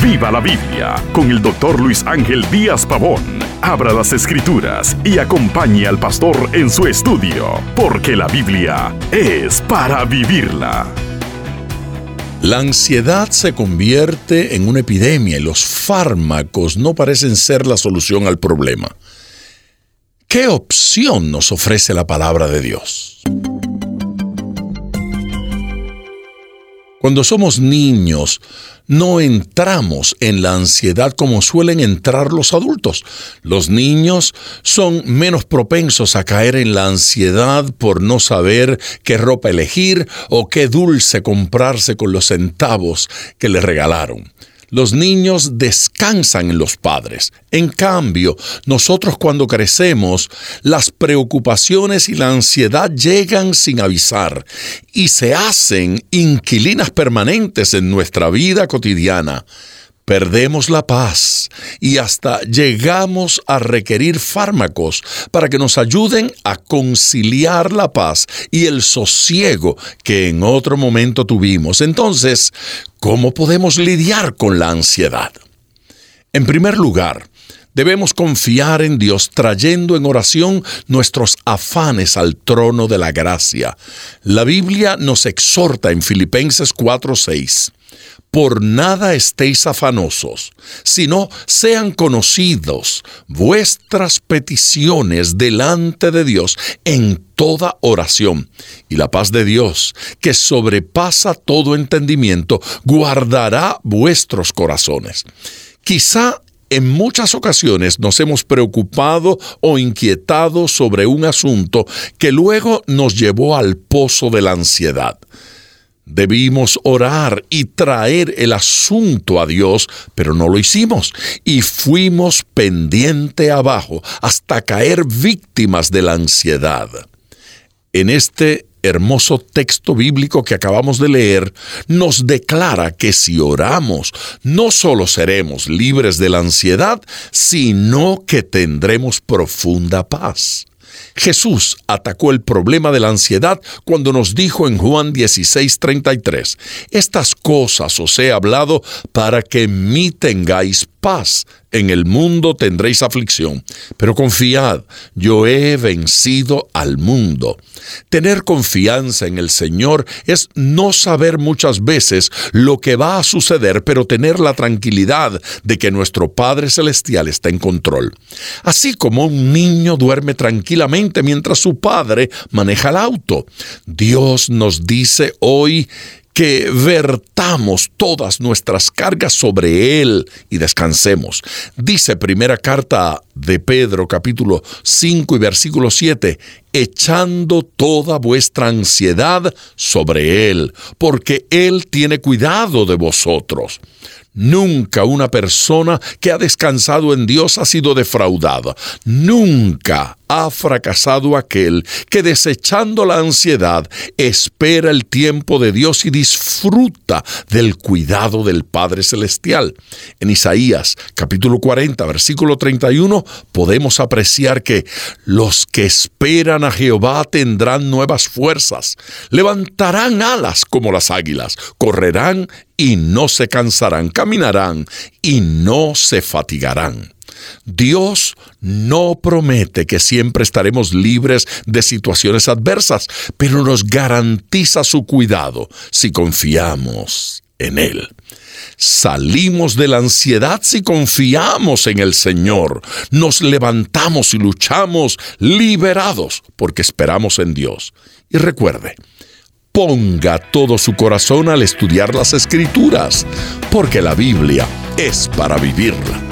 Viva la Biblia con el doctor Luis Ángel Díaz Pavón. Abra las escrituras y acompañe al pastor en su estudio, porque la Biblia es para vivirla. La ansiedad se convierte en una epidemia y los fármacos no parecen ser la solución al problema. ¿Qué opción nos ofrece la palabra de Dios? Cuando somos niños, no entramos en la ansiedad como suelen entrar los adultos. Los niños son menos propensos a caer en la ansiedad por no saber qué ropa elegir o qué dulce comprarse con los centavos que le regalaron. Los niños descansan en los padres. En cambio, nosotros cuando crecemos, las preocupaciones y la ansiedad llegan sin avisar y se hacen inquilinas permanentes en nuestra vida cotidiana perdemos la paz y hasta llegamos a requerir fármacos para que nos ayuden a conciliar la paz y el sosiego que en otro momento tuvimos. Entonces, ¿cómo podemos lidiar con la ansiedad? En primer lugar, debemos confiar en Dios trayendo en oración nuestros afanes al trono de la gracia. La Biblia nos exhorta en Filipenses 4:6 por nada estéis afanosos, sino sean conocidos vuestras peticiones delante de Dios en toda oración. Y la paz de Dios, que sobrepasa todo entendimiento, guardará vuestros corazones. Quizá en muchas ocasiones nos hemos preocupado o inquietado sobre un asunto que luego nos llevó al pozo de la ansiedad. Debimos orar y traer el asunto a Dios, pero no lo hicimos y fuimos pendiente abajo hasta caer víctimas de la ansiedad. En este hermoso texto bíblico que acabamos de leer nos declara que si oramos, no solo seremos libres de la ansiedad, sino que tendremos profunda paz. Jesús atacó el problema de la ansiedad cuando nos dijo en Juan 16:33, Estas cosas os he hablado para que en mí tengáis paz. En el mundo tendréis aflicción, pero confiad, yo he vencido al mundo. Tener confianza en el Señor es no saber muchas veces lo que va a suceder, pero tener la tranquilidad de que nuestro Padre Celestial está en control. Así como un niño duerme tranquilamente mientras su padre maneja el auto. Dios nos dice hoy que vertamos todas nuestras cargas sobre Él y descansemos. Dice primera carta de Pedro capítulo 5 y versículo 7, echando toda vuestra ansiedad sobre Él, porque Él tiene cuidado de vosotros. Nunca una persona que ha descansado en Dios ha sido defraudada. Nunca ha fracasado aquel que desechando la ansiedad espera el tiempo de Dios y disfruta del cuidado del Padre Celestial. En Isaías capítulo 40 versículo 31 podemos apreciar que los que esperan a Jehová tendrán nuevas fuerzas, levantarán alas como las águilas, correrán y no se cansarán, caminarán y no se fatigarán. Dios no promete que siempre estaremos libres de situaciones adversas, pero nos garantiza su cuidado si confiamos en Él. Salimos de la ansiedad si confiamos en el Señor. Nos levantamos y luchamos liberados porque esperamos en Dios. Y recuerde, ponga todo su corazón al estudiar las escrituras, porque la Biblia es para vivirla.